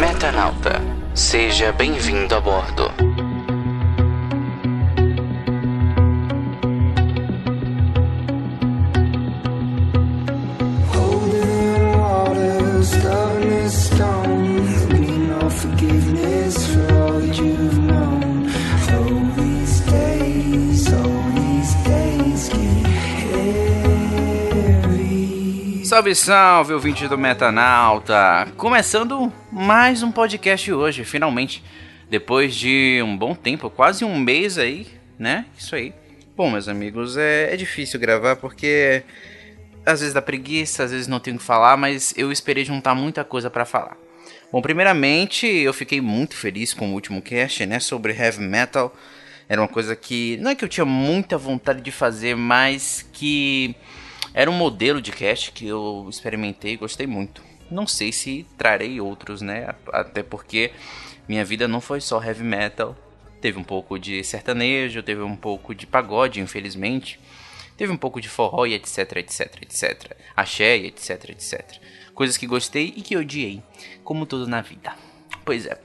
Metanauta, seja bem-vindo a bordo. Salve, salve, ouvinte do Metanauta! Começando mais um podcast hoje, finalmente. Depois de um bom tempo, quase um mês aí, né? Isso aí. Bom, meus amigos, é, é difícil gravar porque às vezes dá preguiça, às vezes não tenho o que falar, mas eu esperei juntar muita coisa pra falar. Bom, primeiramente, eu fiquei muito feliz com o último cast, né, sobre heavy metal. Era uma coisa que não é que eu tinha muita vontade de fazer, mas que era um modelo de cast que eu experimentei e gostei muito. Não sei se trarei outros, né? Até porque minha vida não foi só heavy metal. Teve um pouco de sertanejo, teve um pouco de pagode, infelizmente. Teve um pouco de forró e etc, etc, etc. Axé e etc, etc. Coisas que gostei e que odiei, como tudo na vida. Pois é.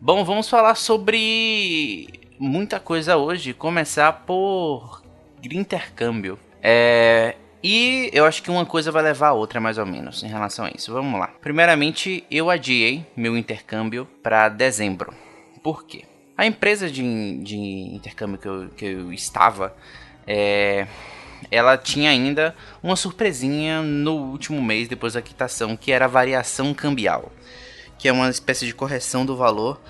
Bom, vamos falar sobre muita coisa hoje. Começar por intercâmbio. É, e eu acho que uma coisa vai levar a outra, mais ou menos, em relação a isso. Vamos lá. Primeiramente, eu adiei meu intercâmbio para dezembro. Por quê? A empresa de, de intercâmbio que eu, que eu estava, é, ela tinha ainda uma surpresinha no último mês, depois da quitação, que era a variação cambial. Que é uma espécie de correção do valor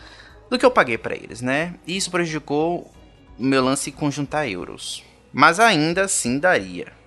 do que eu paguei para eles, né? E isso prejudicou o meu lance conjuntar euros. Mas ainda assim daria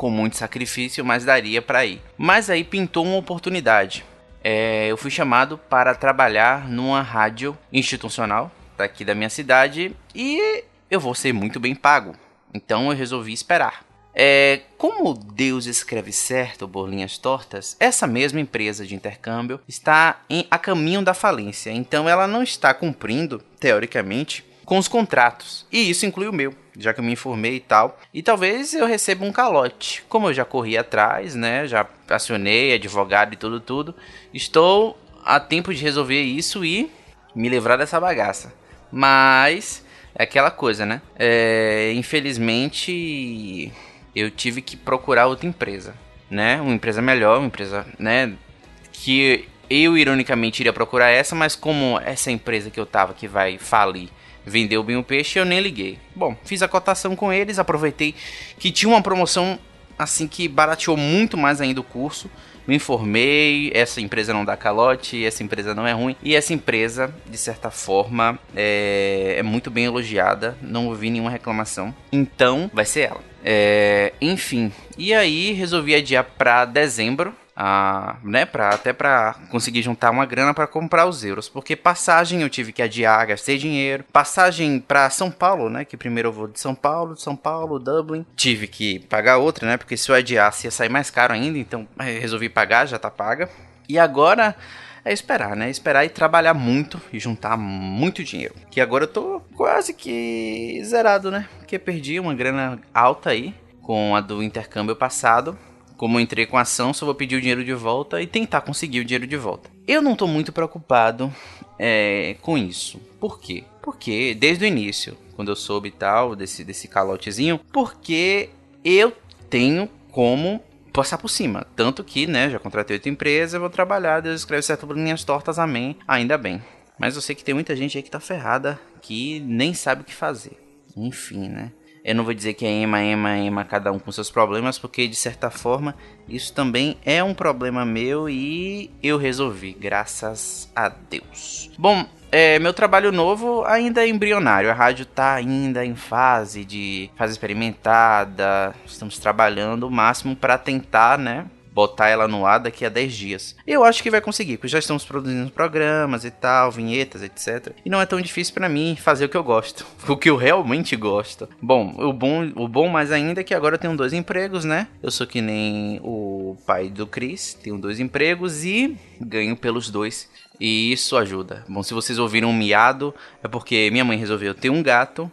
com muito sacrifício, mas daria para ir. Mas aí pintou uma oportunidade. É, eu fui chamado para trabalhar numa rádio institucional daqui da minha cidade e eu vou ser muito bem pago. Então eu resolvi esperar. É, como Deus escreve certo, bolinhas tortas, essa mesma empresa de intercâmbio está em, a caminho da falência. Então ela não está cumprindo, teoricamente, com os contratos. E isso inclui o meu, já que eu me informei e tal. E talvez eu receba um calote. Como eu já corri atrás, né? Já acionei advogado e tudo, tudo. Estou a tempo de resolver isso e me livrar dessa bagaça. Mas é aquela coisa, né? É, infelizmente eu tive que procurar outra empresa, né? Uma empresa melhor, uma empresa, né? Que eu ironicamente iria procurar essa, mas como essa empresa que eu tava que vai falir vendeu bem o peixe, eu nem liguei. Bom, fiz a cotação com eles, aproveitei que tinha uma promoção assim que barateou muito mais ainda o curso. Me informei, essa empresa não dá calote, essa empresa não é ruim. E essa empresa, de certa forma, é, é muito bem elogiada. Não ouvi nenhuma reclamação. Então, vai ser ela. É, enfim, e aí resolvi adiar para dezembro a, né, pra, até para conseguir juntar uma grana para comprar os euros, porque passagem eu tive que adiar, gastei dinheiro. Passagem para São Paulo, né, que primeiro eu vou de São Paulo, de São Paulo, Dublin, tive que pagar outra, né, porque se eu adiasse ia sair mais caro ainda, então resolvi pagar, já tá paga. E agora é esperar, né? Esperar e trabalhar muito e juntar muito dinheiro. Que agora eu tô quase que zerado, né? Porque perdi uma grana alta aí com a do intercâmbio passado como eu entrei com a ação, só vou pedir o dinheiro de volta e tentar conseguir o dinheiro de volta. Eu não estou muito preocupado é, com isso. Por quê? Porque desde o início, quando eu soube tal, desse, desse calotezinho, porque eu tenho como passar por cima. Tanto que, né, já contratei outra empresa, vou trabalhar, Deus escreve certo por linhas tortas, amém. Ainda bem. Mas eu sei que tem muita gente aí que tá ferrada, que nem sabe o que fazer. Enfim, né? Eu não vou dizer que é ema, ema, ema, cada um com seus problemas, porque de certa forma isso também é um problema meu e eu resolvi, graças a Deus. Bom, é, meu trabalho novo ainda é embrionário. A rádio está ainda em fase de fase experimentada. Estamos trabalhando o máximo para tentar, né? Botar ela no ar daqui a 10 dias. Eu acho que vai conseguir, porque já estamos produzindo programas e tal, vinhetas, etc. E não é tão difícil para mim fazer o que eu gosto, o que eu realmente gosto. Bom, o bom, o bom mais ainda é que agora eu tenho dois empregos, né? Eu sou que nem o pai do Chris, tenho dois empregos e ganho pelos dois. E isso ajuda. Bom, se vocês ouviram um miado, é porque minha mãe resolveu ter um gato,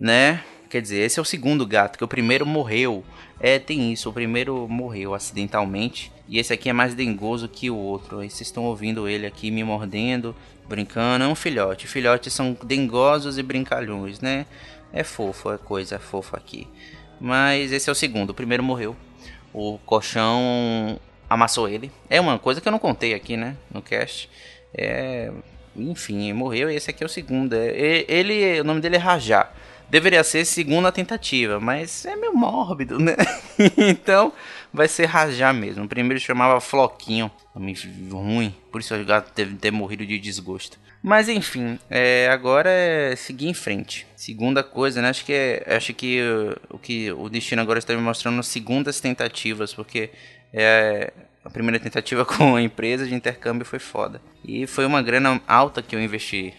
né? Quer dizer, esse é o segundo gato, que o primeiro morreu. É, tem isso, o primeiro morreu acidentalmente. E esse aqui é mais dengoso que o outro. Aí vocês estão ouvindo ele aqui me mordendo, brincando. É um filhote. Filhotes são dengosos e brincalhões, né? É fofo, é coisa fofa aqui. Mas esse é o segundo, o primeiro morreu. O colchão amassou ele. É uma coisa que eu não contei aqui, né? No cast. É. Enfim, morreu e esse aqui é o segundo. É, ele, o nome dele é Rajá. Deveria ser segunda tentativa, mas é meio mórbido, né? então vai ser Rajá mesmo. O primeiro chamava Floquinho. Nome ruim. Por isso o gato deve ter morrido de desgosto. Mas enfim, é, agora é seguir em frente. Segunda coisa, né? Acho que é, acho que o, o que o destino agora está me mostrando segundas tentativas, porque é, a primeira tentativa com a empresa de intercâmbio foi foda. E foi uma grana alta que eu investi.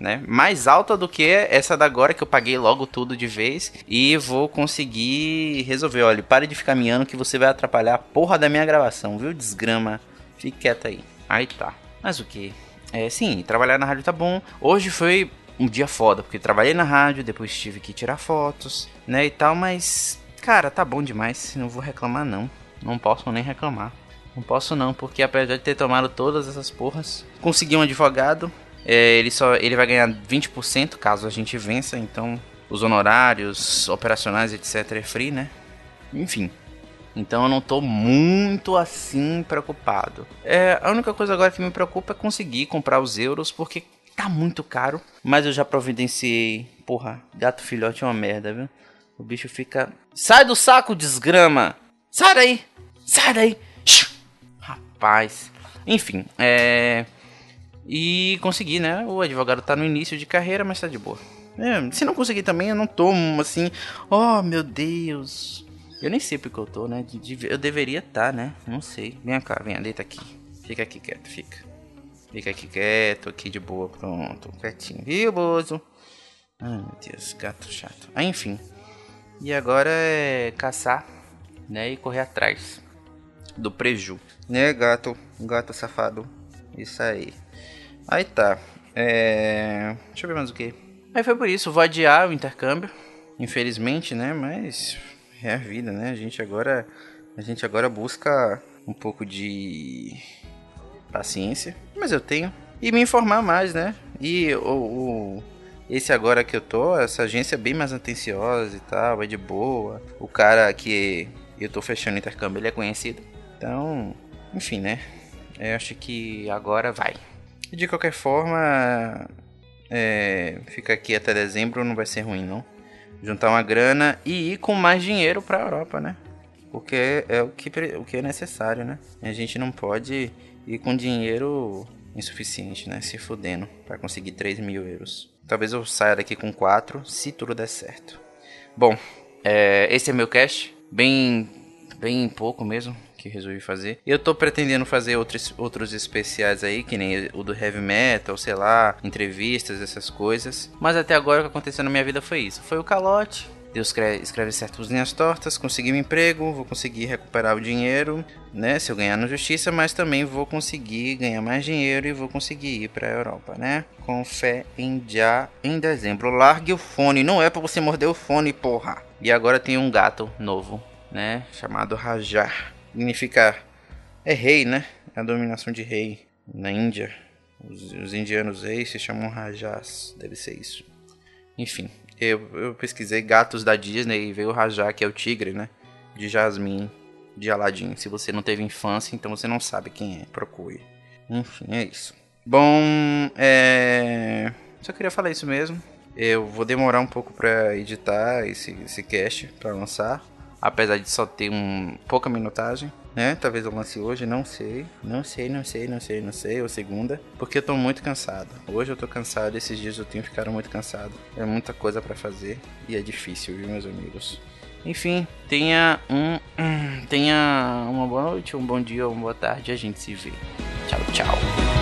Né? Mais alta do que essa da agora que eu paguei logo tudo de vez e vou conseguir resolver. Olha, pare de ficar miando que você vai atrapalhar a porra da minha gravação, viu? Desgrama. Fique quieto aí. Aí tá. Mas o que? É, sim, trabalhar na rádio tá bom. Hoje foi um dia foda, porque trabalhei na rádio, depois tive que tirar fotos, né, e tal, mas cara, tá bom demais, não vou reclamar não. Não posso nem reclamar. Não posso não, porque apesar de ter tomado todas essas porras, consegui um advogado. É, ele só ele vai ganhar 20% caso a gente vença, então os honorários operacionais etc é free, né? Enfim. Então eu não tô muito assim preocupado. É, a única coisa agora que me preocupa é conseguir comprar os euros, porque tá muito caro. Mas eu já providenciei. Porra, gato filhote é uma merda, viu? O bicho fica. Sai do saco, desgrama! Sai daí! Sai daí! Rapaz. Enfim, é. E consegui, né? O advogado tá no início de carreira, mas tá de boa. É, se não conseguir também, eu não tô assim. Oh, meu Deus. Eu nem sei porque eu tô, né? Eu deveria estar, tá, né? Não sei. Vem cá, vem, deita aqui. Fica aqui quieto, fica. Fica aqui quieto, aqui de boa, pronto. Quietinho, viu, Bozo? Ai, meu Deus, gato chato. Ah, enfim. E agora é caçar, né? E correr atrás do preju. Né, gato? Gato safado. Isso aí. Aí tá. É... Deixa eu ver mais o que. Aí foi por isso, vou adiar o intercâmbio. Infelizmente, né? Mas é a vida, né? A gente agora. A gente agora busca um pouco de paciência. Mas eu tenho. E me informar mais, né? E o, o esse agora que eu tô, essa agência é bem mais atenciosa e tal, é de boa. O cara que eu tô fechando o intercâmbio, ele é conhecido. Então, enfim, né? Eu acho que agora vai. De qualquer forma, é, ficar aqui até dezembro não vai ser ruim, não. Juntar uma grana e ir com mais dinheiro para a Europa, né? Porque é o que, o que é necessário, né? A gente não pode ir com dinheiro insuficiente, né? Se fudendo para conseguir 3 mil euros. Talvez eu saia daqui com 4, se tudo der certo. Bom, é, esse é meu cash. Bem, bem pouco mesmo que resolvi fazer. Eu tô pretendendo fazer outros, outros especiais aí, que nem o do heavy metal, sei lá, entrevistas, essas coisas. Mas até agora o que aconteceu na minha vida foi isso. Foi o calote, Deus escreve, certas linhas tortas, consegui um emprego, vou conseguir recuperar o dinheiro, né, se eu ganhar na justiça, mas também vou conseguir ganhar mais dinheiro e vou conseguir ir para a Europa, né? Com fé em já em dezembro. Largue o fone, não é para você morder o fone, porra. E agora tem um gato novo, né, chamado Rajar significa é rei, né? É a dominação de rei na Índia. Os, os indianos reis se chamam Rajas, deve ser isso. Enfim, eu, eu pesquisei gatos da Disney e veio o Rajá, que é o tigre, né? De Jasmine, de Aladdin. Se você não teve infância, então você não sabe quem é. Procure. Enfim, é isso. Bom, é... Só queria falar isso mesmo. Eu vou demorar um pouco para editar esse, esse cast para lançar apesar de só ter um pouca minutagem, né? Talvez eu lance hoje, não sei, não sei, não sei, não sei, não sei, ou segunda, porque eu tô muito cansado. Hoje eu tô cansado, esses dias eu tenho ficado muito cansado. É muita coisa para fazer e é difícil, viu, meus amigos? Enfim, tenha um, tenha uma boa noite, um bom dia, uma boa tarde, a gente se vê. Tchau, tchau.